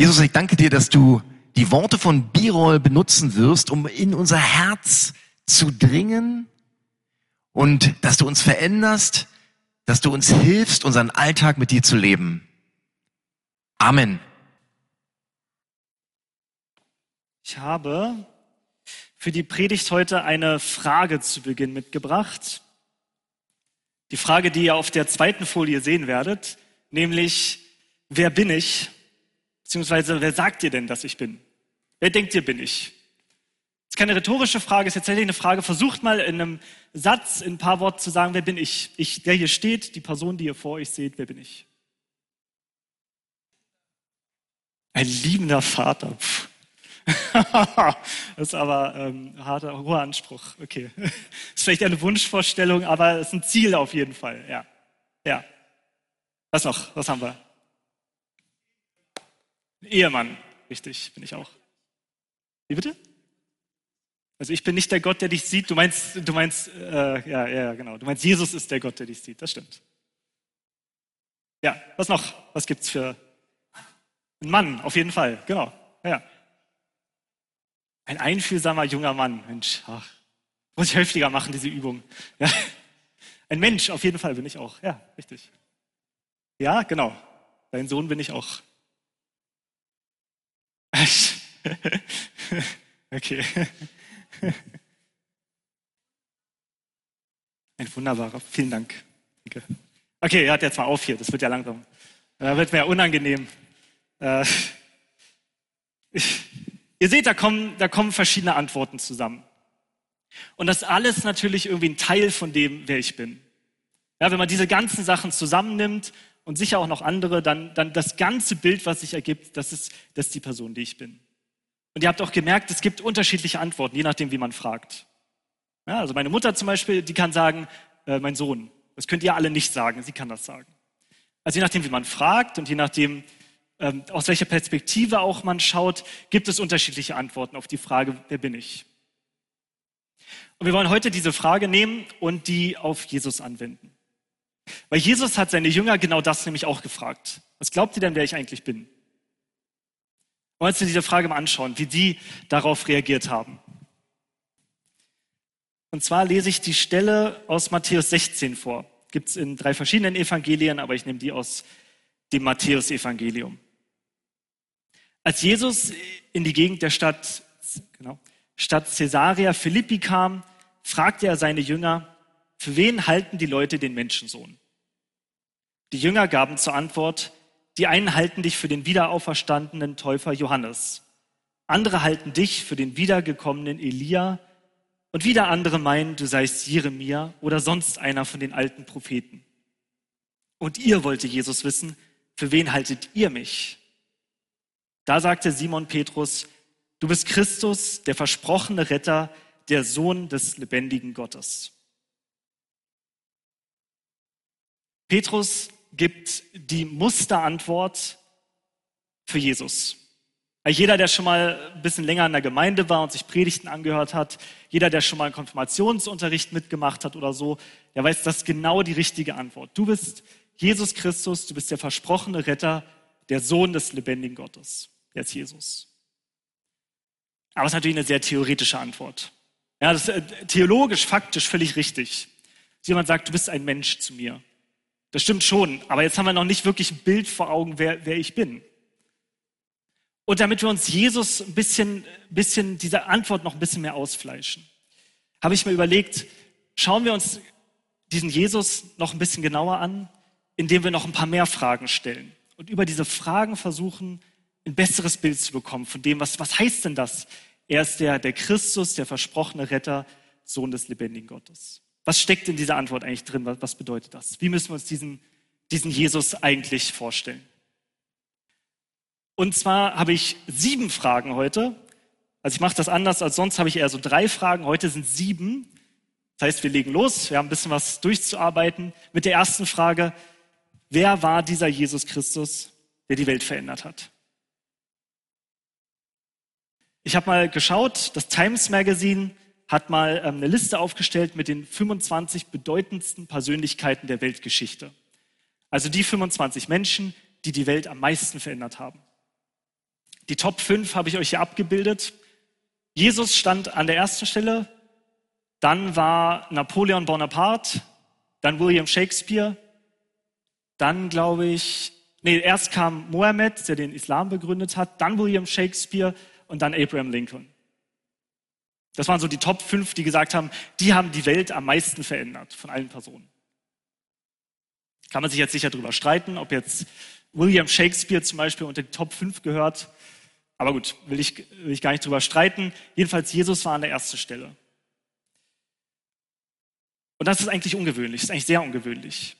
Jesus, ich danke dir, dass du die Worte von Birol benutzen wirst, um in unser Herz zu dringen und dass du uns veränderst, dass du uns hilfst, unseren Alltag mit dir zu leben. Amen. Ich habe für die Predigt heute eine Frage zu Beginn mitgebracht. Die Frage, die ihr auf der zweiten Folie sehen werdet, nämlich, wer bin ich? Beziehungsweise, wer sagt ihr denn, dass ich bin? Wer denkt ihr, bin ich? Das ist keine rhetorische Frage, es ist tatsächlich eine Frage. Versucht mal in einem Satz, in ein paar Worten zu sagen, wer bin ich? Ich, der hier steht, die Person, die ihr vor euch seht, wer bin ich? Ein liebender Vater. das ist aber ähm, harter, hoher Anspruch. Okay. Das ist vielleicht eine Wunschvorstellung, aber es ist ein Ziel auf jeden Fall. Ja. Ja. Was noch? Was haben wir? Ehemann. Richtig, bin ich auch. Wie bitte? Also ich bin nicht der Gott, der dich sieht. Du meinst, du meinst, äh, ja, ja, genau. Du meinst, Jesus ist der Gott, der dich sieht. Das stimmt. Ja, was noch? Was gibt's für einen Mann? Auf jeden Fall, genau. Ja. Ein einfühlsamer junger Mann. Mensch, ach, muss ich häufiger machen, diese Übung. Ja. Ein Mensch, auf jeden Fall bin ich auch. Ja, richtig. Ja, genau. Dein Sohn bin ich auch. okay. Ein wunderbarer, vielen Dank. Okay, hört jetzt mal auf hier, das wird ja langsam. Da wird mir unangenehm. Äh, ihr seht, da kommen, da kommen verschiedene Antworten zusammen. Und das alles natürlich irgendwie ein Teil von dem, wer ich bin. Ja, wenn man diese ganzen Sachen zusammennimmt und sicher auch noch andere, dann, dann das ganze Bild, was sich ergibt, das ist, das ist die Person, die ich bin. Und ihr habt auch gemerkt, es gibt unterschiedliche Antworten, je nachdem, wie man fragt. Ja, also meine Mutter zum Beispiel, die kann sagen, äh, mein Sohn. Das könnt ihr alle nicht sagen, sie kann das sagen. Also je nachdem, wie man fragt und je nachdem, ähm, aus welcher Perspektive auch man schaut, gibt es unterschiedliche Antworten auf die Frage, wer bin ich? Und wir wollen heute diese Frage nehmen und die auf Jesus anwenden. Weil Jesus hat seine Jünger genau das nämlich auch gefragt. Was glaubt ihr denn, wer ich eigentlich bin? Wollen uns diese Frage mal anschauen, wie die darauf reagiert haben. Und zwar lese ich die Stelle aus Matthäus 16 vor. Gibt es in drei verschiedenen Evangelien, aber ich nehme die aus dem Matthäus-Evangelium. Als Jesus in die Gegend der Stadt, genau, Stadt Caesarea Philippi kam, fragte er seine Jünger, für wen halten die Leute den Menschensohn? Die Jünger gaben zur Antwort, die einen halten dich für den wiederauferstandenen Täufer Johannes. Andere halten dich für den wiedergekommenen Elia. Und wieder andere meinen, du seist Jeremia oder sonst einer von den alten Propheten. Und ihr wollte Jesus wissen, für wen haltet ihr mich? Da sagte Simon Petrus, du bist Christus, der versprochene Retter, der Sohn des lebendigen Gottes. Petrus gibt die Musterantwort für Jesus. Jeder, der schon mal ein bisschen länger in der Gemeinde war und sich Predigten angehört hat, jeder, der schon mal einen Konfirmationsunterricht mitgemacht hat oder so, der weiß, das ist genau die richtige Antwort. Du bist Jesus Christus, du bist der versprochene Retter, der Sohn des lebendigen Gottes. Der ist Jesus. Aber es ist natürlich eine sehr theoretische Antwort. Ja, das ist äh, theologisch, faktisch völlig richtig. Jemand sagt, du bist ein Mensch zu mir. Das stimmt schon, aber jetzt haben wir noch nicht wirklich ein Bild vor Augen, wer, wer ich bin. Und damit wir uns Jesus ein bisschen, bisschen, diese Antwort noch ein bisschen mehr ausfleischen, habe ich mir überlegt, schauen wir uns diesen Jesus noch ein bisschen genauer an, indem wir noch ein paar mehr Fragen stellen und über diese Fragen versuchen, ein besseres Bild zu bekommen von dem, was, was heißt denn das? Er ist der, der Christus, der versprochene Retter, Sohn des lebendigen Gottes. Was steckt in dieser Antwort eigentlich drin? Was bedeutet das? Wie müssen wir uns diesen, diesen Jesus eigentlich vorstellen? Und zwar habe ich sieben Fragen heute. Also ich mache das anders als sonst, habe ich eher so drei Fragen. Heute sind sieben. Das heißt, wir legen los. Wir haben ein bisschen was durchzuarbeiten. Mit der ersten Frage, wer war dieser Jesus Christus, der die Welt verändert hat? Ich habe mal geschaut, das Times Magazine hat mal ähm, eine Liste aufgestellt mit den 25 bedeutendsten Persönlichkeiten der Weltgeschichte. Also die 25 Menschen, die die Welt am meisten verändert haben. Die Top 5 habe ich euch hier abgebildet. Jesus stand an der ersten Stelle, dann war Napoleon Bonaparte, dann William Shakespeare, dann glaube ich, nee, erst kam Mohammed, der den Islam begründet hat, dann William Shakespeare und dann Abraham Lincoln. Das waren so die Top 5, die gesagt haben, die haben die Welt am meisten verändert von allen Personen. Kann man sich jetzt sicher darüber streiten, ob jetzt William Shakespeare zum Beispiel unter die Top 5 gehört. Aber gut, will ich, will ich gar nicht drüber streiten. Jedenfalls, Jesus war an der ersten Stelle. Und das ist eigentlich ungewöhnlich, ist eigentlich sehr ungewöhnlich.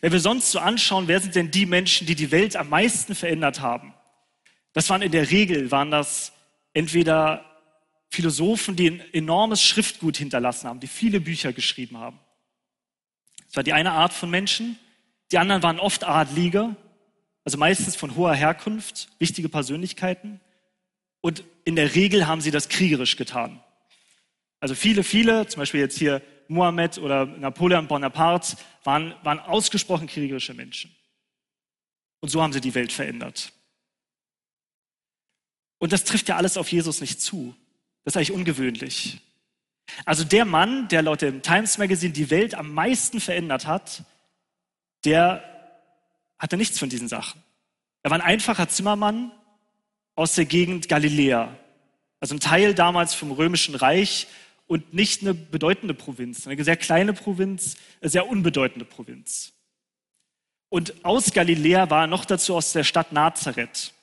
Wenn wir sonst so anschauen, wer sind denn die Menschen, die die Welt am meisten verändert haben? Das waren in der Regel, waren das entweder Philosophen, die ein enormes Schriftgut hinterlassen haben, die viele Bücher geschrieben haben. Das war die eine Art von Menschen. Die anderen waren oft Adlige, also meistens von hoher Herkunft, wichtige Persönlichkeiten. Und in der Regel haben sie das kriegerisch getan. Also viele, viele, zum Beispiel jetzt hier Mohammed oder Napoleon Bonaparte, waren, waren ausgesprochen kriegerische Menschen. Und so haben sie die Welt verändert. Und das trifft ja alles auf Jesus nicht zu. Das ist eigentlich ungewöhnlich. Also der Mann, der laut dem Times Magazine die Welt am meisten verändert hat, der hatte nichts von diesen Sachen. Er war ein einfacher Zimmermann aus der Gegend Galiläa, also ein Teil damals vom römischen Reich und nicht eine bedeutende Provinz, eine sehr kleine Provinz, eine sehr unbedeutende Provinz. Und aus Galiläa war er noch dazu aus der Stadt Nazareth.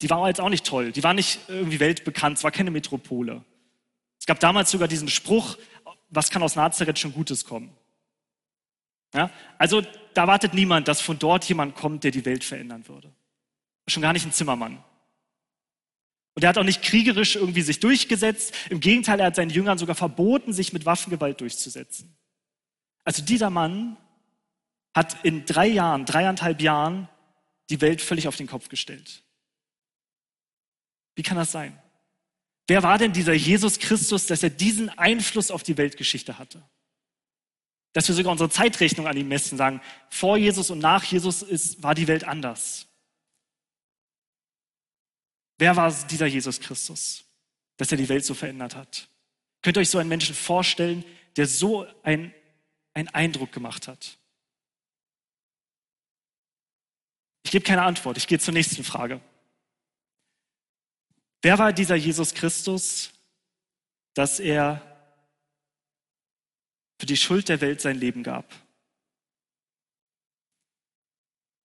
Die war jetzt auch nicht toll, die war nicht irgendwie weltbekannt, es war keine Metropole. Es gab damals sogar diesen Spruch, was kann aus Nazareth schon Gutes kommen? Ja? Also da wartet niemand, dass von dort jemand kommt, der die Welt verändern würde. Schon gar nicht ein Zimmermann. Und er hat auch nicht kriegerisch irgendwie sich durchgesetzt. Im Gegenteil, er hat seinen Jüngern sogar verboten, sich mit Waffengewalt durchzusetzen. Also dieser Mann hat in drei Jahren, dreieinhalb Jahren die Welt völlig auf den Kopf gestellt. Wie kann das sein? Wer war denn dieser Jesus Christus, dass er diesen Einfluss auf die Weltgeschichte hatte? Dass wir sogar unsere Zeitrechnung an ihm messen, sagen, vor Jesus und nach Jesus ist, war die Welt anders. Wer war dieser Jesus Christus, dass er die Welt so verändert hat? Könnt ihr euch so einen Menschen vorstellen, der so ein, einen Eindruck gemacht hat? Ich gebe keine Antwort. Ich gehe zur nächsten Frage. Wer war dieser Jesus Christus, dass er für die Schuld der Welt sein Leben gab?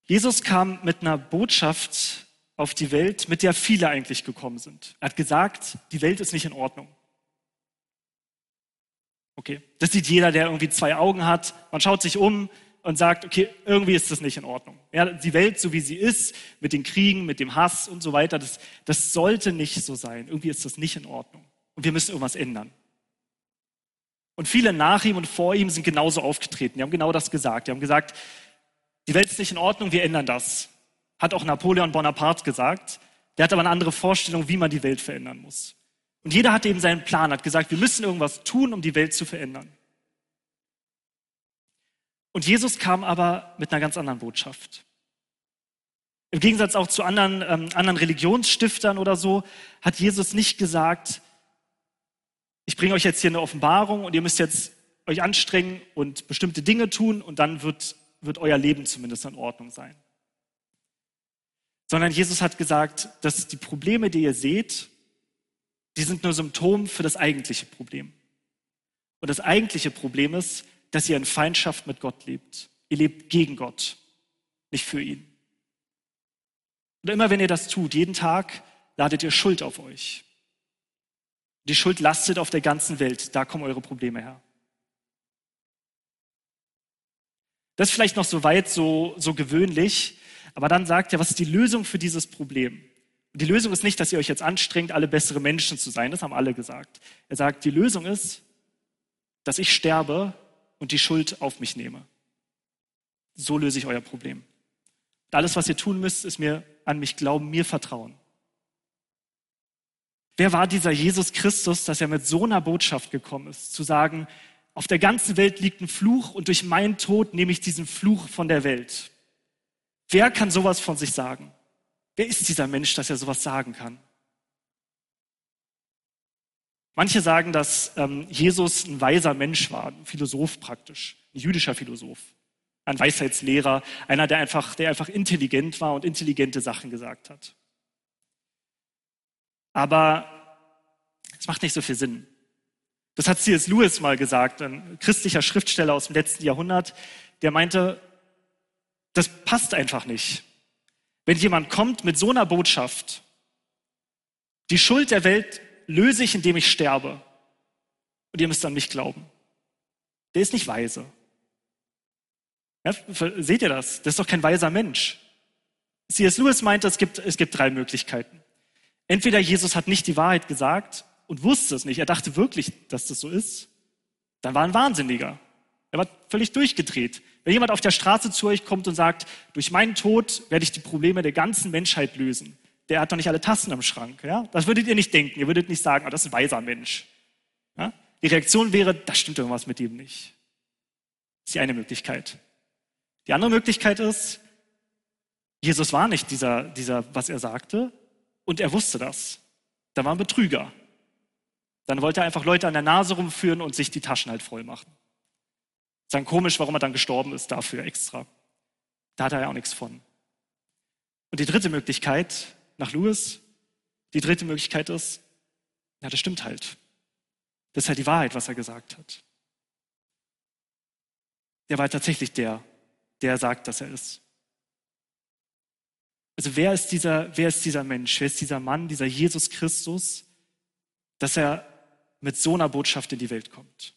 Jesus kam mit einer Botschaft auf die Welt, mit der viele eigentlich gekommen sind. Er hat gesagt, die Welt ist nicht in Ordnung. Okay, das sieht jeder, der irgendwie zwei Augen hat. Man schaut sich um und sagt, okay, irgendwie ist das nicht in Ordnung. Ja, die Welt, so wie sie ist, mit den Kriegen, mit dem Hass und so weiter, das, das sollte nicht so sein. Irgendwie ist das nicht in Ordnung. Und wir müssen irgendwas ändern. Und viele nach ihm und vor ihm sind genauso aufgetreten. Die haben genau das gesagt. Die haben gesagt, die Welt ist nicht in Ordnung, wir ändern das. Hat auch Napoleon Bonaparte gesagt. Der hat aber eine andere Vorstellung, wie man die Welt verändern muss. Und jeder hatte eben seinen Plan, hat gesagt, wir müssen irgendwas tun, um die Welt zu verändern. Und Jesus kam aber mit einer ganz anderen Botschaft. Im Gegensatz auch zu anderen, ähm, anderen Religionsstiftern oder so, hat Jesus nicht gesagt, ich bringe euch jetzt hier eine Offenbarung und ihr müsst jetzt euch anstrengen und bestimmte Dinge tun und dann wird, wird euer Leben zumindest in Ordnung sein sondern Jesus hat gesagt, dass die Probleme, die ihr seht, die sind nur Symptom für das eigentliche Problem. Und das eigentliche Problem ist, dass ihr in Feindschaft mit Gott lebt. Ihr lebt gegen Gott, nicht für ihn. Und immer wenn ihr das tut, jeden Tag, ladet ihr Schuld auf euch. Die Schuld lastet auf der ganzen Welt. Da kommen eure Probleme her. Das ist vielleicht noch so weit, so, so gewöhnlich. Aber dann sagt er, was ist die Lösung für dieses Problem? Und die Lösung ist nicht, dass ihr euch jetzt anstrengt, alle bessere Menschen zu sein. Das haben alle gesagt. Er sagt, die Lösung ist, dass ich sterbe und die Schuld auf mich nehme. So löse ich euer Problem. Und alles, was ihr tun müsst, ist mir an mich glauben, mir vertrauen. Wer war dieser Jesus Christus, dass er mit so einer Botschaft gekommen ist, zu sagen, auf der ganzen Welt liegt ein Fluch und durch meinen Tod nehme ich diesen Fluch von der Welt. Wer kann sowas von sich sagen? Wer ist dieser Mensch, dass er sowas sagen kann? Manche sagen, dass ähm, Jesus ein weiser Mensch war, ein Philosoph praktisch, ein jüdischer Philosoph, ein Weisheitslehrer, einer, der einfach, der einfach intelligent war und intelligente Sachen gesagt hat. Aber es macht nicht so viel Sinn. Das hat C.S. Lewis mal gesagt, ein christlicher Schriftsteller aus dem letzten Jahrhundert, der meinte, das passt einfach nicht. Wenn jemand kommt mit so einer Botschaft, die Schuld der Welt löse ich, indem ich sterbe, und ihr müsst an mich glauben, der ist nicht weise. Ja, seht ihr das? Das ist doch kein weiser Mensch. C.S. Lewis meint, es gibt, es gibt drei Möglichkeiten. Entweder Jesus hat nicht die Wahrheit gesagt und wusste es nicht, er dachte wirklich, dass das so ist, dann war ein Wahnsinniger. Er war völlig durchgedreht. Wenn jemand auf der Straße zu euch kommt und sagt, durch meinen Tod werde ich die Probleme der ganzen Menschheit lösen, der hat doch nicht alle Tassen am Schrank. Ja? Das würdet ihr nicht denken. Ihr würdet nicht sagen, oh, das ist ein weiser Mensch. Ja? Die Reaktion wäre, da stimmt irgendwas mit ihm nicht. Das ist die eine Möglichkeit. Die andere Möglichkeit ist, Jesus war nicht dieser, dieser, was er sagte, und er wusste das. Da war ein Betrüger. Dann wollte er einfach Leute an der Nase rumführen und sich die Taschen halt voll machen. Ist dann komisch, warum er dann gestorben ist dafür extra. Da hat er ja auch nichts von. Und die dritte Möglichkeit, nach Lewis, die dritte Möglichkeit ist, ja, das stimmt halt. Das ist halt die Wahrheit, was er gesagt hat. Der war tatsächlich der, der sagt, dass er ist. Also wer ist dieser, wer ist dieser Mensch? Wer ist dieser Mann, dieser Jesus Christus, dass er mit so einer Botschaft in die Welt kommt?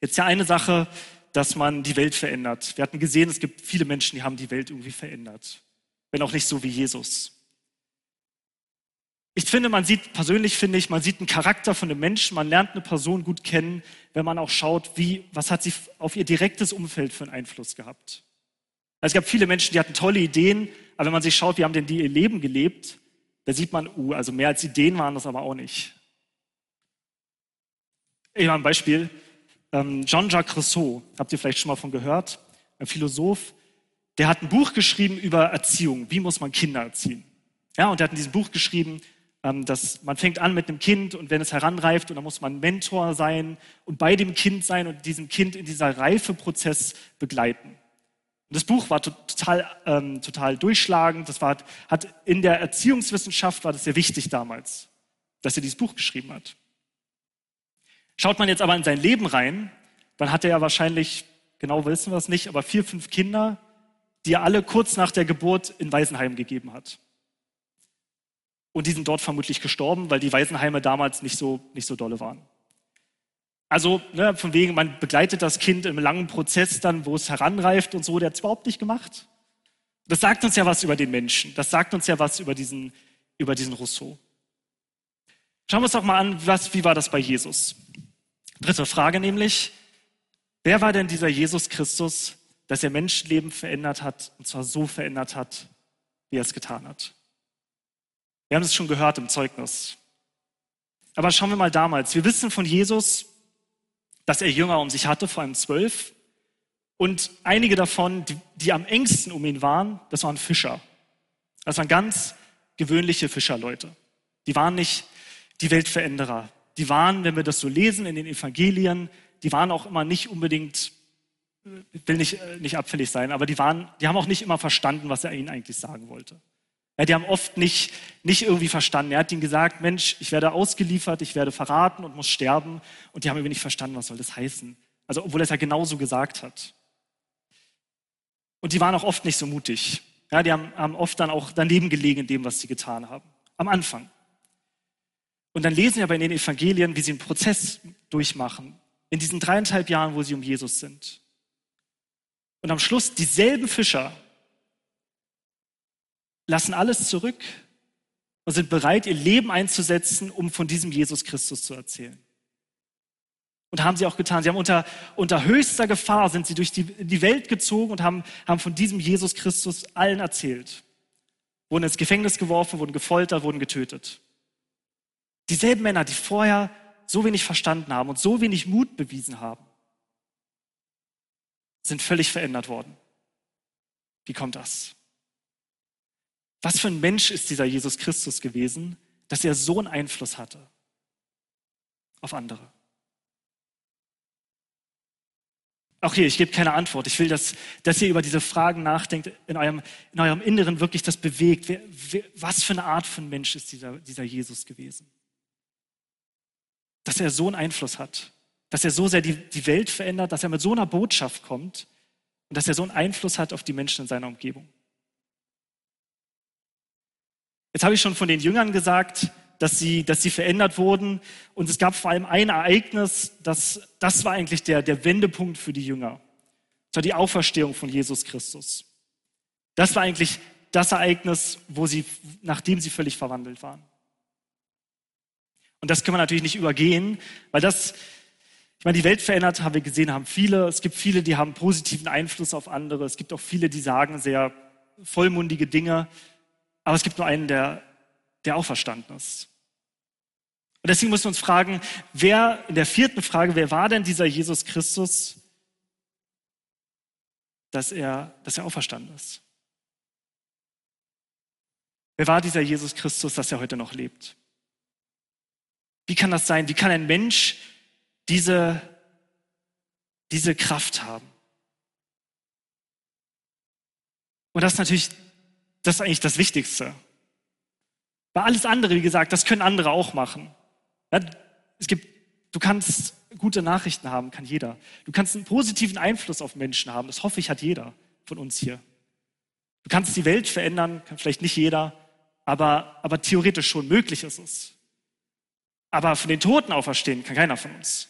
Jetzt ja eine Sache, dass man die Welt verändert. Wir hatten gesehen, es gibt viele Menschen, die haben die Welt irgendwie verändert. Wenn auch nicht so wie Jesus. Ich finde, man sieht, persönlich finde ich, man sieht einen Charakter von einem Menschen, man lernt eine Person gut kennen, wenn man auch schaut, wie, was hat sie auf ihr direktes Umfeld für einen Einfluss gehabt. Also es gab viele Menschen, die hatten tolle Ideen, aber wenn man sich schaut, wie haben denn die ihr Leben gelebt, da sieht man, uh, also mehr als Ideen waren das aber auch nicht. Ich habe ein Beispiel. Ähm, Jean-Jacques Rousseau, habt ihr vielleicht schon mal von gehört, ein Philosoph, der hat ein Buch geschrieben über Erziehung. Wie muss man Kinder erziehen? Ja, und er hat in diesem Buch geschrieben, ähm, dass man fängt an mit einem Kind und wenn es heranreift und dann muss man Mentor sein und bei dem Kind sein und diesem Kind in dieser Reifeprozess begleiten. Und das Buch war total, ähm, total durchschlagend. Das war, hat in der Erziehungswissenschaft war das sehr wichtig damals, dass er dieses Buch geschrieben hat. Schaut man jetzt aber in sein Leben rein, dann hat er ja wahrscheinlich, genau wissen wir es nicht, aber vier, fünf Kinder, die er alle kurz nach der Geburt in Waisenheim gegeben hat. Und die sind dort vermutlich gestorben, weil die Waisenheime damals nicht so, nicht so dolle waren. Also ne, von wegen, man begleitet das Kind im langen Prozess dann, wo es heranreift und so, der hat es überhaupt nicht gemacht. Das sagt uns ja was über den Menschen. Das sagt uns ja was über diesen, über diesen Rousseau. Schauen wir uns doch mal an, was, wie war das bei Jesus? Dritte Frage nämlich, wer war denn dieser Jesus Christus, dass er Menschenleben verändert hat, und zwar so verändert hat, wie er es getan hat? Wir haben es schon gehört im Zeugnis. Aber schauen wir mal damals. Wir wissen von Jesus, dass er Jünger um sich hatte, vor allem zwölf. Und einige davon, die, die am engsten um ihn waren, das waren Fischer. Das waren ganz gewöhnliche Fischerleute. Die waren nicht die Weltveränderer die waren, wenn wir das so lesen in den Evangelien, die waren auch immer nicht unbedingt, will nicht, äh, nicht abfällig sein, aber die, waren, die haben auch nicht immer verstanden, was er ihnen eigentlich sagen wollte. Ja, die haben oft nicht, nicht irgendwie verstanden. Er hat ihnen gesagt, Mensch, ich werde ausgeliefert, ich werde verraten und muss sterben. Und die haben irgendwie nicht verstanden, was soll das heißen. Also, obwohl er es ja genauso gesagt hat. Und die waren auch oft nicht so mutig. Ja, die haben, haben oft dann auch daneben gelegen in dem, was sie getan haben. Am Anfang. Und dann lesen wir aber in den Evangelien, wie sie einen Prozess durchmachen, in diesen dreieinhalb Jahren, wo sie um Jesus sind. Und am Schluss dieselben Fischer lassen alles zurück und sind bereit, ihr Leben einzusetzen, um von diesem Jesus Christus zu erzählen. Und haben sie auch getan. Sie haben unter, unter höchster Gefahr sind sie durch die, die Welt gezogen und haben, haben von diesem Jesus Christus allen erzählt. Wurden ins Gefängnis geworfen, wurden gefoltert, wurden getötet. Dieselben Männer, die vorher so wenig verstanden haben und so wenig Mut bewiesen haben, sind völlig verändert worden. Wie kommt das? Was für ein Mensch ist dieser Jesus Christus gewesen, dass er so einen Einfluss hatte auf andere? Auch hier, ich gebe keine Antwort. Ich will, dass, dass ihr über diese Fragen nachdenkt, in eurem, in eurem Inneren wirklich das bewegt. Wer, wer, was für eine Art von Mensch ist dieser, dieser Jesus gewesen? Dass er so einen Einfluss hat, dass er so sehr die, die Welt verändert, dass er mit so einer Botschaft kommt und dass er so einen Einfluss hat auf die Menschen in seiner Umgebung. Jetzt habe ich schon von den Jüngern gesagt, dass sie, dass sie verändert wurden. Und es gab vor allem ein Ereignis, das, das war eigentlich der, der Wendepunkt für die Jünger. Das war die Auferstehung von Jesus Christus. Das war eigentlich das Ereignis, wo sie, nachdem sie völlig verwandelt waren. Und das können wir natürlich nicht übergehen, weil das, ich meine, die Welt verändert, haben wir gesehen, haben viele. Es gibt viele, die haben positiven Einfluss auf andere. Es gibt auch viele, die sagen sehr vollmundige Dinge. Aber es gibt nur einen, der, der auferstanden ist. Und deswegen müssen wir uns fragen, wer, in der vierten Frage, wer war denn dieser Jesus Christus, dass er, dass er auferstanden ist? Wer war dieser Jesus Christus, dass er heute noch lebt? Wie kann das sein? Wie kann ein Mensch diese, diese Kraft haben? Und das ist natürlich, das ist eigentlich das Wichtigste. Weil alles andere, wie gesagt, das können andere auch machen. Ja, es gibt, du kannst gute Nachrichten haben, kann jeder. Du kannst einen positiven Einfluss auf Menschen haben. Das hoffe ich, hat jeder von uns hier. Du kannst die Welt verändern, kann vielleicht nicht jeder, aber, aber theoretisch schon möglich ist es. Aber von den Toten auferstehen kann keiner von uns.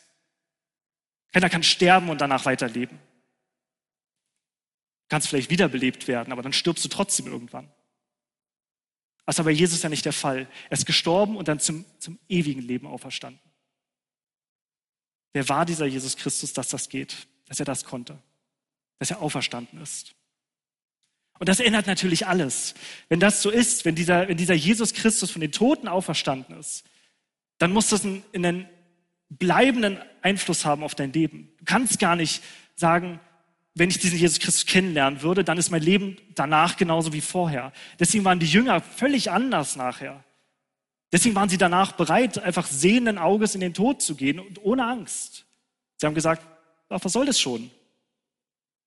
Keiner kann sterben und danach weiterleben. Du kannst vielleicht wiederbelebt werden, aber dann stirbst du trotzdem irgendwann. Das ist aber Jesus ja nicht der Fall. Er ist gestorben und dann zum, zum ewigen Leben auferstanden. Wer war dieser Jesus Christus, dass das geht, dass er das konnte, dass er auferstanden ist? Und das ändert natürlich alles. Wenn das so ist, wenn dieser, wenn dieser Jesus Christus von den Toten auferstanden ist, dann muss das einen, einen bleibenden Einfluss haben auf dein Leben. Du kannst gar nicht sagen, wenn ich diesen Jesus Christus kennenlernen würde, dann ist mein Leben danach genauso wie vorher. Deswegen waren die Jünger völlig anders nachher. Deswegen waren sie danach bereit, einfach sehenden Auges in den Tod zu gehen und ohne Angst. Sie haben gesagt, ach, was soll das schon?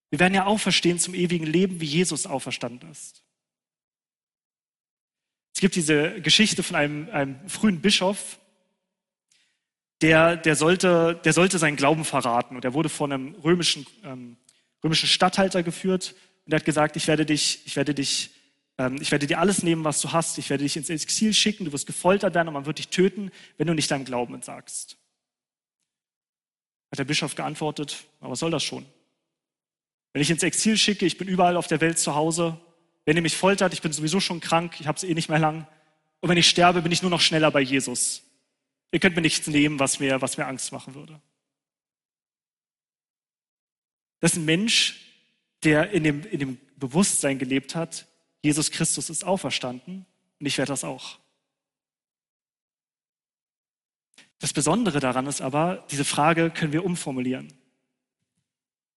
Wir werden ja auferstehen zum ewigen Leben, wie Jesus auferstanden ist. Es gibt diese Geschichte von einem, einem frühen Bischof, der, der, sollte, der sollte seinen Glauben verraten und er wurde von einem römischen ähm, römischen Statthalter geführt und er hat gesagt, ich werde dich, ich werde dich, ähm, ich werde dir alles nehmen, was du hast, ich werde dich ins Exil schicken, du wirst gefoltert werden und man wird dich töten, wenn du nicht deinem Glauben entsagst. Hat der Bischof geantwortet, aber was soll das schon? Wenn ich ins Exil schicke, ich bin überall auf der Welt zu Hause, wenn ihr mich foltert, ich bin sowieso schon krank, ich habe es eh nicht mehr lang. Und wenn ich sterbe, bin ich nur noch schneller bei Jesus. Ihr könnt mir nichts nehmen, was mir, was mir Angst machen würde. Das ist ein Mensch, der in dem, in dem Bewusstsein gelebt hat, Jesus Christus ist auferstanden und ich werde das auch. Das Besondere daran ist aber, diese Frage können wir umformulieren,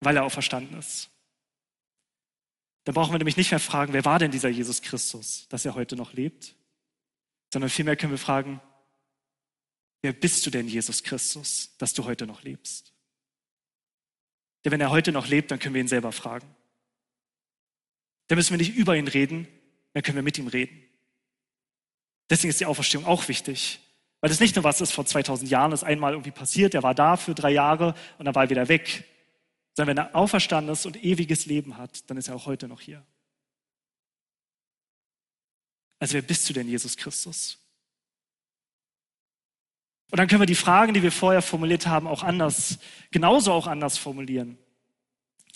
weil er auferstanden ist. Da brauchen wir nämlich nicht mehr fragen, wer war denn dieser Jesus Christus, dass er heute noch lebt, sondern vielmehr können wir fragen, wer bist du denn, Jesus Christus, dass du heute noch lebst? Denn wenn er heute noch lebt, dann können wir ihn selber fragen. Dann müssen wir nicht über ihn reden, dann können wir mit ihm reden. Deswegen ist die Auferstehung auch wichtig. Weil das nicht nur was ist vor 2000 Jahren, das einmal irgendwie passiert, er war da für drei Jahre und dann war er wieder weg. Sondern wenn er auferstanden ist und ewiges Leben hat, dann ist er auch heute noch hier. Also wer bist du denn, Jesus Christus? Und dann können wir die Fragen, die wir vorher formuliert haben, auch anders, genauso auch anders formulieren.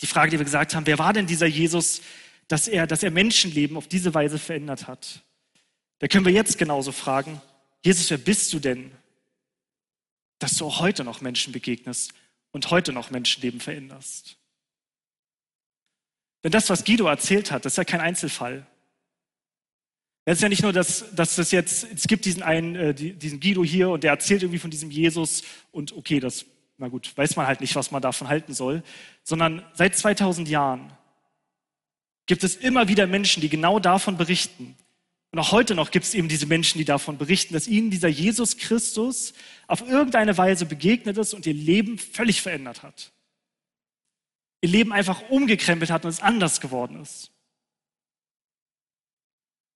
Die Frage, die wir gesagt haben, wer war denn dieser Jesus, dass er, dass er Menschenleben auf diese Weise verändert hat? Da können wir jetzt genauso fragen, Jesus, wer bist du denn, dass du auch heute noch Menschen begegnest und heute noch Menschenleben veränderst? Denn das, was Guido erzählt hat, das ist ja kein Einzelfall. Es ist ja nicht nur, dass, dass das jetzt, es gibt diesen einen, äh, diesen Guido hier und der erzählt irgendwie von diesem Jesus und okay, das, na gut, weiß man halt nicht, was man davon halten soll, sondern seit 2000 Jahren gibt es immer wieder Menschen, die genau davon berichten, Und auch heute noch gibt es eben diese Menschen, die davon berichten, dass ihnen dieser Jesus Christus auf irgendeine Weise begegnet ist und ihr Leben völlig verändert hat. Ihr Leben einfach umgekrempelt hat und es anders geworden ist.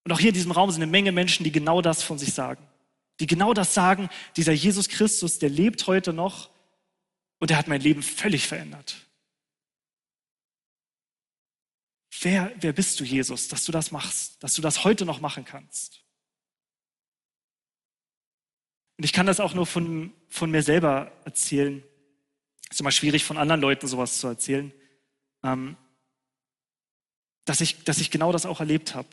Und auch hier in diesem Raum sind eine Menge Menschen, die genau das von sich sagen. Die genau das sagen, dieser Jesus Christus, der lebt heute noch und der hat mein Leben völlig verändert. Wer, wer bist du, Jesus, dass du das machst, dass du das heute noch machen kannst? Und ich kann das auch nur von, von mir selber erzählen. Ist immer schwierig, von anderen Leuten sowas zu erzählen. Ähm, dass, ich, dass ich genau das auch erlebt habe.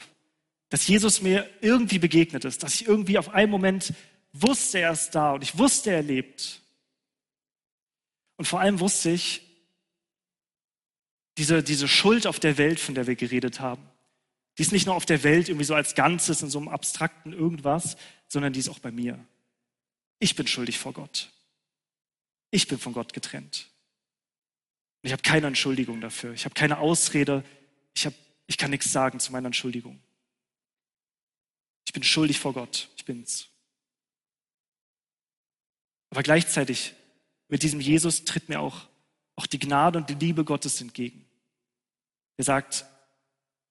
Dass Jesus mir irgendwie begegnet ist, dass ich irgendwie auf einen Moment wusste, er ist da und ich wusste, er lebt. Und vor allem wusste ich, diese, diese Schuld auf der Welt, von der wir geredet haben, die ist nicht nur auf der Welt irgendwie so als Ganzes in so einem abstrakten irgendwas, sondern die ist auch bei mir. Ich bin schuldig vor Gott. Ich bin von Gott getrennt. Und ich habe keine Entschuldigung dafür. Ich habe keine Ausrede. Ich, hab, ich kann nichts sagen zu meiner Entschuldigung. Ich bin schuldig vor Gott. Ich bin's. Aber gleichzeitig mit diesem Jesus tritt mir auch auch die Gnade und die Liebe Gottes entgegen. Er sagt,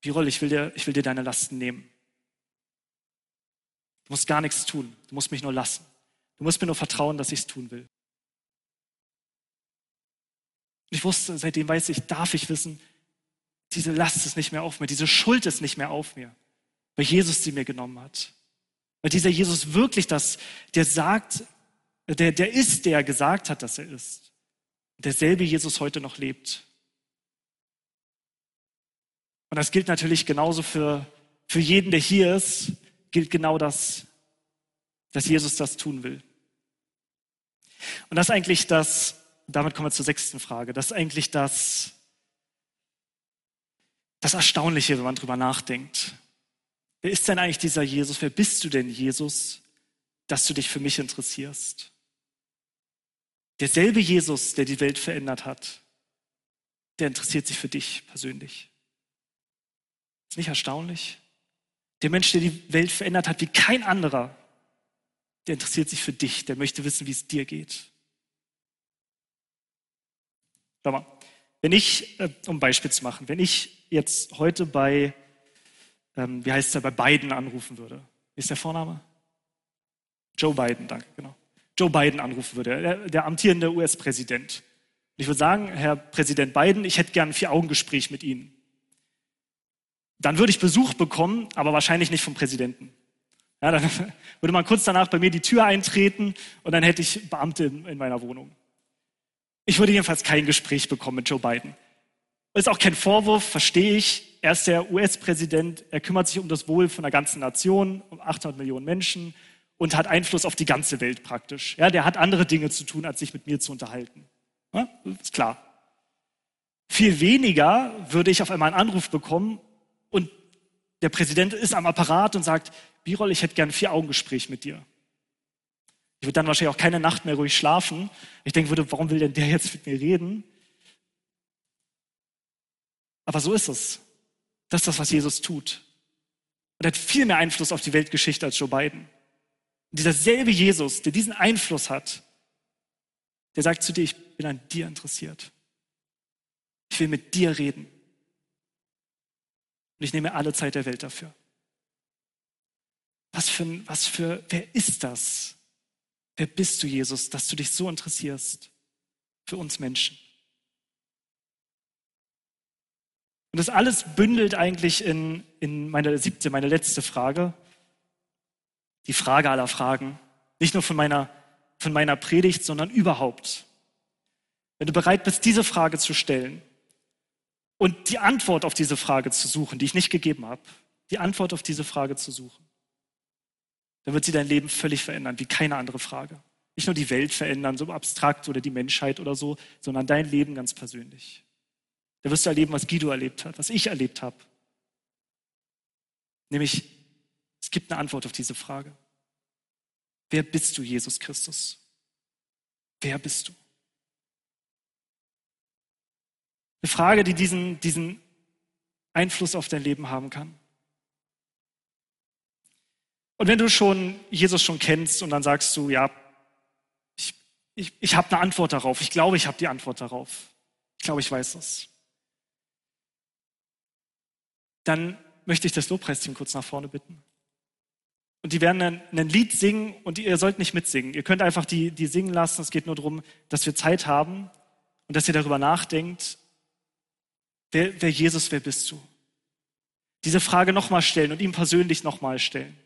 Birol, ich will dir, ich will dir deine Lasten nehmen. Du musst gar nichts tun. Du musst mich nur lassen. Du musst mir nur vertrauen, dass ich es tun will. Und ich wusste, seitdem weiß ich, darf ich wissen, diese Last ist nicht mehr auf mir, diese Schuld ist nicht mehr auf mir, weil Jesus sie mir genommen hat. Weil dieser Jesus wirklich das, der sagt, der, der ist, der gesagt hat, dass er ist derselbe Jesus heute noch lebt. Und das gilt natürlich genauso für, für jeden, der hier ist, gilt genau das, dass Jesus das tun will. Und das ist eigentlich das, damit kommen wir zur sechsten Frage, das ist eigentlich das, das Erstaunliche, wenn man drüber nachdenkt. Wer ist denn eigentlich dieser Jesus? Wer bist du denn, Jesus, dass du dich für mich interessierst? Derselbe Jesus, der die Welt verändert hat, der interessiert sich für dich persönlich. Ist nicht erstaunlich? Der Mensch, der die Welt verändert hat wie kein anderer, der interessiert sich für dich, der möchte wissen, wie es dir geht. Schau mal, wenn ich, äh, um ein Beispiel zu machen, wenn ich jetzt heute bei, ähm, wie heißt er, bei Biden anrufen würde, wie ist der Vorname? Joe Biden, danke, genau. Joe Biden anrufen würde, der, der amtierende US-Präsident. ich würde sagen, Herr Präsident Biden, ich hätte gern ein Vier-Augen-Gespräch mit Ihnen. Dann würde ich Besuch bekommen, aber wahrscheinlich nicht vom Präsidenten. Ja, dann würde man kurz danach bei mir die Tür eintreten und dann hätte ich Beamte in, in meiner Wohnung. Ich würde jedenfalls kein Gespräch bekommen mit Joe Biden. Ist auch kein Vorwurf, verstehe ich. Er ist der US-Präsident, er kümmert sich um das Wohl von der ganzen Nation, um 800 Millionen Menschen und hat Einfluss auf die ganze Welt praktisch. Ja, der hat andere Dinge zu tun, als sich mit mir zu unterhalten. Ja, ist klar. Viel weniger würde ich auf einmal einen Anruf bekommen und der Präsident ist am Apparat und sagt, Birol, ich hätte gern ein Vier-Augen-Gespräch mit dir. Ich würde dann wahrscheinlich auch keine Nacht mehr ruhig schlafen. Ich denke warum will denn der jetzt mit mir reden? Aber so ist es. Das ist das, was Jesus tut. Und er hat viel mehr Einfluss auf die Weltgeschichte als Joe Biden. Und dieser selbe Jesus, der diesen Einfluss hat, der sagt zu dir, ich bin an dir interessiert. Ich will mit dir reden. Und ich nehme alle Zeit der Welt dafür. Was für, was für, wer ist das? Wer bist du, Jesus, dass du dich so interessierst für uns Menschen? Und das alles bündelt eigentlich in, in meine siebte, meine letzte Frage die Frage aller Fragen. Nicht nur von meiner, von meiner Predigt, sondern überhaupt. Wenn du bereit bist, diese Frage zu stellen und die Antwort auf diese Frage zu suchen, die ich nicht gegeben habe, die Antwort auf diese Frage zu suchen, dann wird sie dein Leben völlig verändern, wie keine andere Frage. Nicht nur die Welt verändern, so abstrakt oder die Menschheit oder so, sondern dein Leben ganz persönlich. Da wirst du erleben, was Guido erlebt hat, was ich erlebt habe. Nämlich es gibt eine Antwort auf diese Frage. Wer bist du, Jesus Christus? Wer bist du? Eine Frage, die diesen, diesen Einfluss auf dein Leben haben kann. Und wenn du schon Jesus schon kennst und dann sagst du, ja, ich, ich, ich habe eine Antwort darauf, ich glaube, ich habe die Antwort darauf, ich glaube, ich weiß es, dann möchte ich das Lobpreisteam kurz nach vorne bitten. Und die werden ein, ein Lied singen und ihr sollt nicht mitsingen. Ihr könnt einfach die, die singen lassen. Es geht nur darum, dass wir Zeit haben und dass ihr darüber nachdenkt, wer, wer Jesus, wer bist du? Diese Frage nochmal stellen und ihm persönlich nochmal stellen.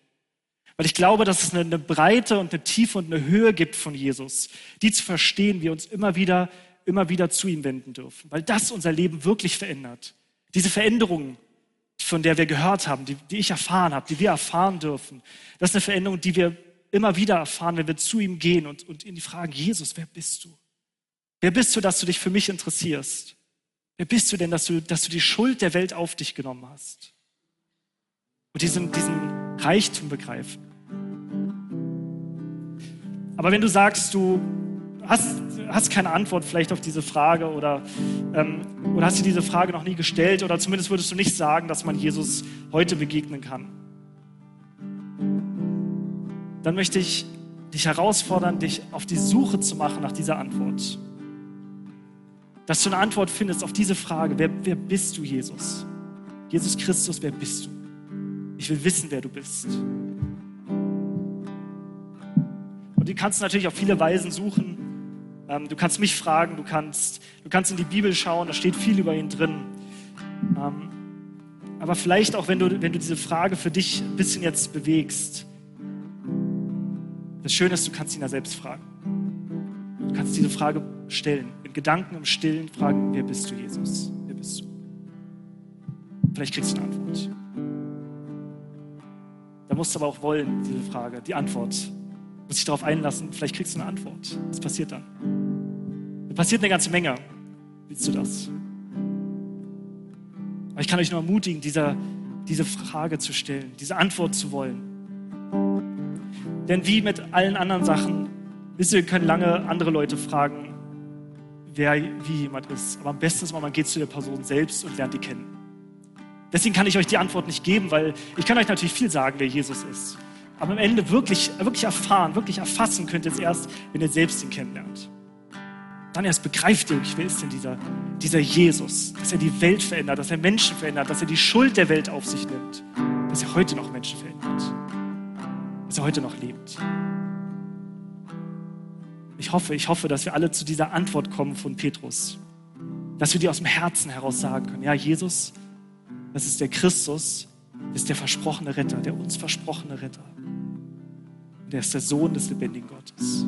Weil ich glaube, dass es eine, eine Breite und eine Tiefe und eine Höhe gibt von Jesus, die zu verstehen, wir uns immer wieder, immer wieder zu ihm wenden dürfen. Weil das unser Leben wirklich verändert. Diese Veränderungen, von der wir gehört haben, die, die ich erfahren habe, die wir erfahren dürfen. Das ist eine Veränderung, die wir immer wieder erfahren, wenn wir zu ihm gehen und, und ihn fragen, Jesus, wer bist du? Wer bist du, dass du dich für mich interessierst? Wer bist du denn, dass du, dass du die Schuld der Welt auf dich genommen hast? Und diesen, diesen Reichtum begreifen. Aber wenn du sagst, du hast, hast keine Antwort vielleicht auf diese Frage oder, ähm, oder hast dir diese Frage noch nie gestellt oder zumindest würdest du nicht sagen, dass man Jesus heute begegnen kann. Dann möchte ich dich herausfordern, dich auf die Suche zu machen nach dieser Antwort. Dass du eine Antwort findest auf diese Frage, wer, wer bist du, Jesus? Jesus Christus, wer bist du? Ich will wissen, wer du bist. Und die kannst du natürlich auf viele Weisen suchen. Ähm, du kannst mich fragen, du kannst, du kannst in die Bibel schauen, da steht viel über ihn drin. Ähm, aber vielleicht auch, wenn du, wenn du diese Frage für dich ein bisschen jetzt bewegst, das Schöne ist, du kannst ihn ja selbst fragen. Du kannst diese Frage stellen, in Gedanken im Stillen fragen, wer bist du, Jesus? Wer bist du? Vielleicht kriegst du eine Antwort. Da musst du aber auch wollen, diese Frage, die Antwort muss dich darauf einlassen, vielleicht kriegst du eine Antwort. Was passiert dann? Da passiert eine ganze Menge. Willst du das? Aber ich kann euch nur ermutigen, dieser, diese Frage zu stellen, diese Antwort zu wollen. Denn wie mit allen anderen Sachen, wisst ihr, wir können lange andere Leute fragen, wer wie jemand ist. Aber am besten ist man geht zu der Person selbst und lernt die kennen. Deswegen kann ich euch die Antwort nicht geben, weil ich kann euch natürlich viel sagen, wer Jesus ist. Aber am Ende wirklich, wirklich erfahren, wirklich erfassen könnt ihr es erst, wenn ihr selbst ihn kennenlernt. Dann erst begreift ihr wer ist denn dieser, dieser Jesus, dass er die Welt verändert, dass er Menschen verändert, dass er die Schuld der Welt auf sich nimmt, dass er heute noch Menschen verändert, dass er heute noch lebt. Ich hoffe, ich hoffe, dass wir alle zu dieser Antwort kommen von Petrus, dass wir die aus dem Herzen heraus sagen können. Ja, Jesus, das ist der Christus, das ist der versprochene Retter, der uns versprochene Retter. Und er ist der Sohn des lebendigen Gottes.